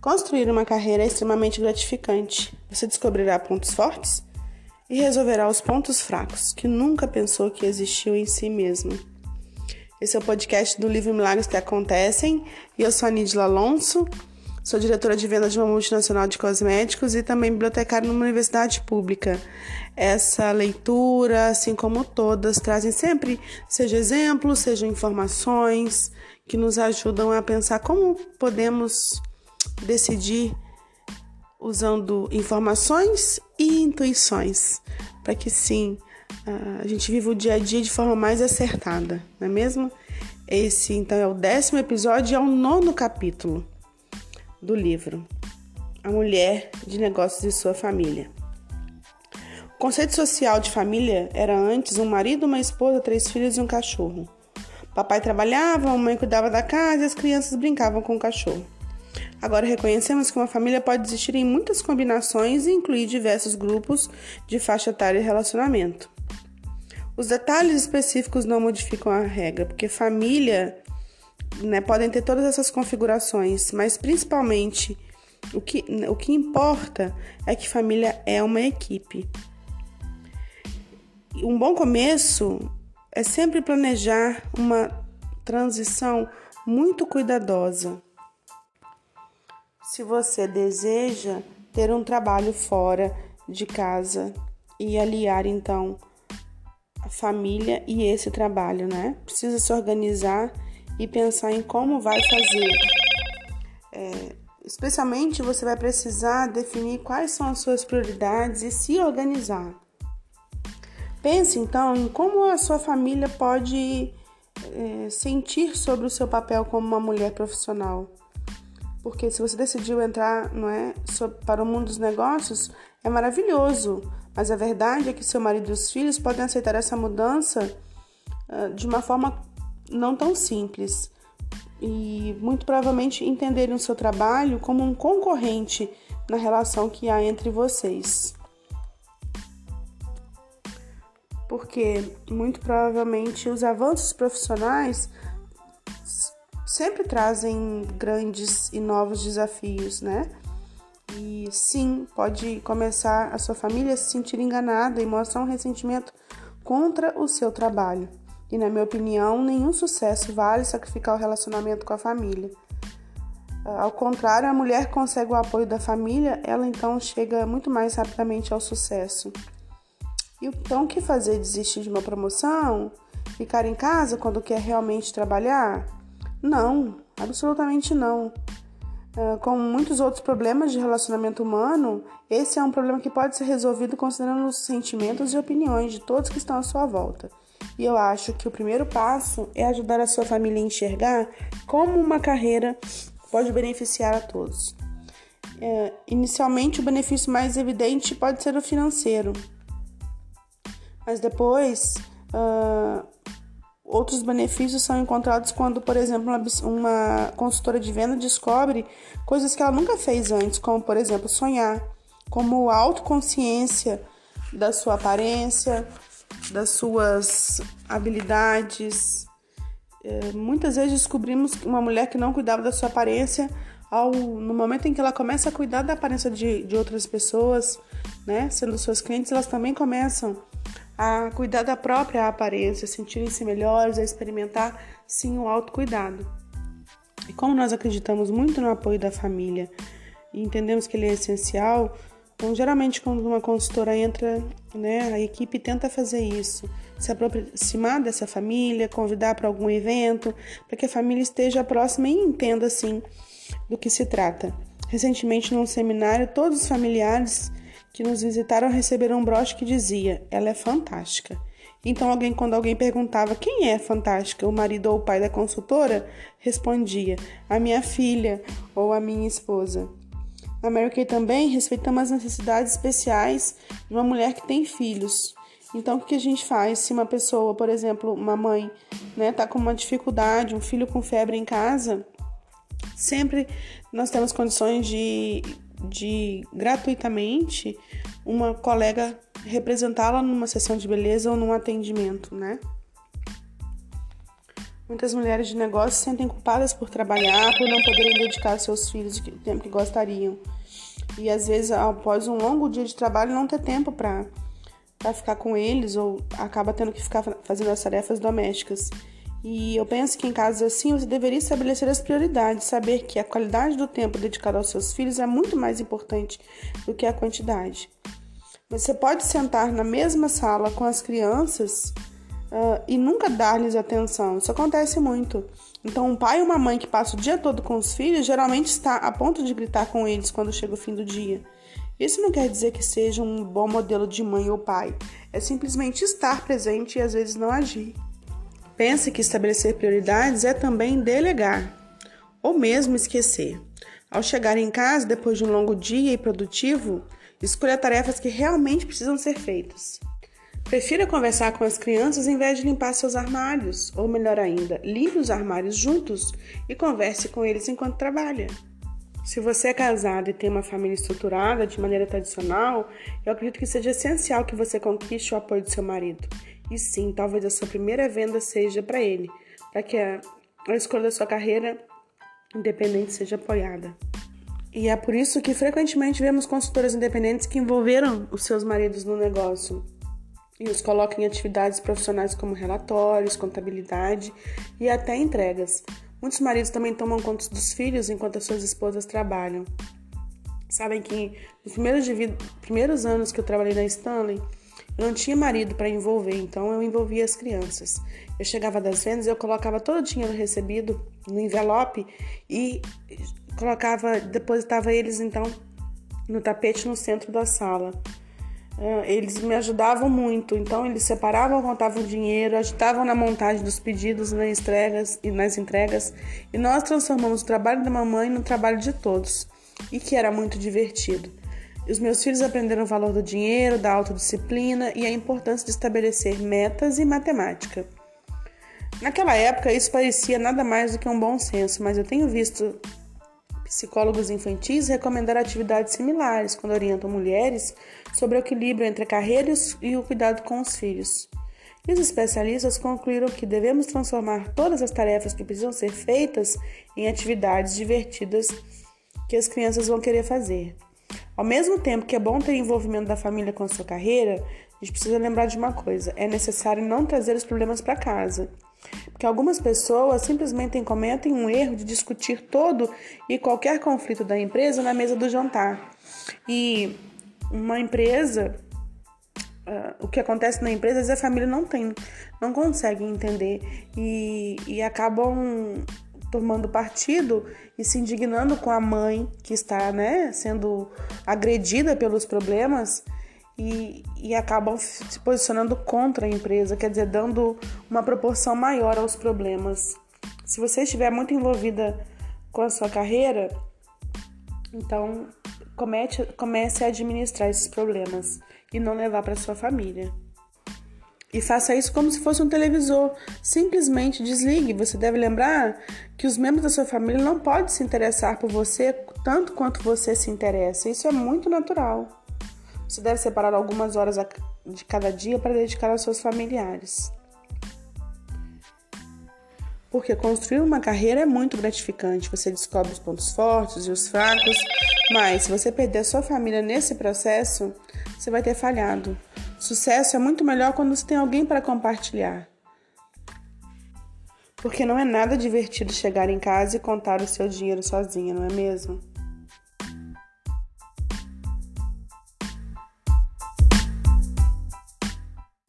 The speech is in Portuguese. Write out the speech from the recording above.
Construir uma carreira é extremamente gratificante. Você descobrirá pontos fortes e resolverá os pontos fracos que nunca pensou que existiam em si mesmo. Esse é o podcast do livro Milagres que Acontecem e eu sou a Nidla Alonso, sou diretora de vendas de uma multinacional de cosméticos e também bibliotecária numa universidade pública. Essa leitura, assim como todas, trazem sempre, seja exemplos, sejam informações que nos ajudam a pensar como podemos decidir usando informações e intuições, para que sim a gente viva o dia a dia de forma mais acertada, não é mesmo? Esse então é o décimo episódio e é o nono capítulo do livro A Mulher de Negócios e Sua Família. O conceito social de família era antes um marido, uma esposa, três filhos e um cachorro. Papai trabalhava, a mãe cuidava da casa e as crianças brincavam com o cachorro. Agora reconhecemos que uma família pode existir em muitas combinações e incluir diversos grupos de faixa etária e relacionamento. Os detalhes específicos não modificam a regra, porque família né, podem ter todas essas configurações, mas principalmente o que, o que importa é que família é uma equipe. Um bom começo é sempre planejar uma transição muito cuidadosa se você deseja ter um trabalho fora de casa e aliar então a família e esse trabalho, né? Precisa se organizar e pensar em como vai fazer. É, especialmente você vai precisar definir quais são as suas prioridades e se organizar. Pense então em como a sua família pode é, sentir sobre o seu papel como uma mulher profissional. Porque se você decidiu entrar não é, para o mundo dos negócios, é maravilhoso. Mas a verdade é que seu marido e os filhos podem aceitar essa mudança uh, de uma forma não tão simples. E muito provavelmente entenderem o seu trabalho como um concorrente na relação que há entre vocês. Porque muito provavelmente os avanços profissionais sempre trazem grandes e novos desafios, né? E sim, pode começar a sua família a se sentir enganada e mostrar um ressentimento contra o seu trabalho. E, na minha opinião, nenhum sucesso vale sacrificar o relacionamento com a família. Ah, ao contrário, a mulher consegue o apoio da família, ela então chega muito mais rapidamente ao sucesso. Então, o que fazer? Desistir de uma promoção? Ficar em casa quando quer realmente trabalhar? Não, absolutamente não. Uh, como muitos outros problemas de relacionamento humano, esse é um problema que pode ser resolvido considerando os sentimentos e opiniões de todos que estão à sua volta. E eu acho que o primeiro passo é ajudar a sua família a enxergar como uma carreira pode beneficiar a todos. Uh, inicialmente, o benefício mais evidente pode ser o financeiro, mas depois uh, Outros benefícios são encontrados quando, por exemplo, uma, consultora de venda descobre coisas que ela nunca fez antes, como, por exemplo, sonhar, como autoconsciência da sua aparência, das suas habilidades. É, muitas vezes descobrimos uma mulher que não cuidava da sua aparência, ao, no momento em que ela começa a cuidar da aparência de, de outras pessoas, né, sendo suas clientes, elas também começam a cuidar da própria aparência, sentirem-se melhores, a experimentar sim o autocuidado. E como nós acreditamos muito no apoio da família e entendemos que ele é essencial, então geralmente quando uma consultora entra, né, a equipe tenta fazer isso, se aproximar dessa família, convidar para algum evento, para que a família esteja próxima e entenda assim do que se trata. Recentemente, num seminário, todos os familiares que nos visitaram receberam um broche que dizia: Ela é fantástica. Então, alguém, quando alguém perguntava quem é fantástica, o marido ou o pai da consultora, respondia: A minha filha ou a minha esposa. Na Mary Kay também respeitamos as necessidades especiais de uma mulher que tem filhos. Então, o que a gente faz se uma pessoa, por exemplo, uma mãe, né, tá com uma dificuldade, um filho com febre em casa? Sempre nós temos condições de de gratuitamente uma colega representá-la numa sessão de beleza ou num atendimento, né? Muitas mulheres de negócio se sentem culpadas por trabalhar, por não poderem dedicar seus filhos o tempo que gostariam. E às vezes, após um longo dia de trabalho, não ter tempo para ficar com eles ou acaba tendo que ficar fazendo as tarefas domésticas. E eu penso que em casos assim você deveria estabelecer as prioridades, saber que a qualidade do tempo dedicado aos seus filhos é muito mais importante do que a quantidade. Você pode sentar na mesma sala com as crianças uh, e nunca dar-lhes atenção. Isso acontece muito. Então, um pai e uma mãe que passa o dia todo com os filhos geralmente está a ponto de gritar com eles quando chega o fim do dia. Isso não quer dizer que seja um bom modelo de mãe ou pai. É simplesmente estar presente e às vezes não agir. Pense que estabelecer prioridades é também delegar, ou mesmo esquecer. Ao chegar em casa depois de um longo dia e produtivo, escolha tarefas que realmente precisam ser feitas. Prefira conversar com as crianças em vez de limpar seus armários, ou melhor ainda, limpe os armários juntos e converse com eles enquanto trabalha. Se você é casado e tem uma família estruturada de maneira tradicional, eu acredito que seja essencial que você conquiste o apoio do seu marido. E sim, talvez a sua primeira venda seja para ele, para que a, a escolha da sua carreira independente seja apoiada. E é por isso que frequentemente vemos consultoras independentes que envolveram os seus maridos no negócio e os colocam em atividades profissionais como relatórios, contabilidade e até entregas. Muitos maridos também tomam conta dos filhos enquanto as suas esposas trabalham. Sabem que nos primeiros, primeiros anos que eu trabalhei na Stanley, não tinha marido para envolver, então eu envolvia as crianças. Eu chegava das vendas, eu colocava todo o dinheiro recebido no envelope e colocava, depositava eles então no tapete no centro da sala. Ah, eles me ajudavam muito, então eles separavam, contavam dinheiro, ajudavam na montagem dos pedidos nas entregas e nas entregas, e nós transformamos o trabalho da mamãe no trabalho de todos, e que era muito divertido. Os meus filhos aprenderam o valor do dinheiro, da autodisciplina e a importância de estabelecer metas e matemática. Naquela época, isso parecia nada mais do que um bom senso, mas eu tenho visto Psicólogos infantis recomendaram atividades similares quando orientam mulheres sobre o equilíbrio entre a carreira e o cuidado com os filhos. E os especialistas concluíram que devemos transformar todas as tarefas que precisam ser feitas em atividades divertidas que as crianças vão querer fazer. Ao mesmo tempo que é bom ter envolvimento da família com a sua carreira, a gente precisa lembrar de uma coisa: é necessário não trazer os problemas para casa. Porque algumas pessoas simplesmente cometem um erro de discutir todo e qualquer conflito da empresa na mesa do jantar. E uma empresa, uh, o que acontece na empresa, às vezes a família não tem, não consegue entender e, e acabam tomando partido e se indignando com a mãe que está né, sendo agredida pelos problemas e, e acabam se posicionando contra a empresa, quer dizer, dando uma proporção maior aos problemas. Se você estiver muito envolvida com a sua carreira, então comece, comece a administrar esses problemas e não levar para sua família. E faça isso como se fosse um televisor. Simplesmente desligue. Você deve lembrar que os membros da sua família não podem se interessar por você tanto quanto você se interessa. Isso é muito natural. Você deve separar algumas horas de cada dia para dedicar aos seus familiares. Porque construir uma carreira é muito gratificante. Você descobre os pontos fortes e os fracos, mas se você perder a sua família nesse processo, você vai ter falhado. Sucesso é muito melhor quando você tem alguém para compartilhar. Porque não é nada divertido chegar em casa e contar o seu dinheiro sozinha, não é mesmo?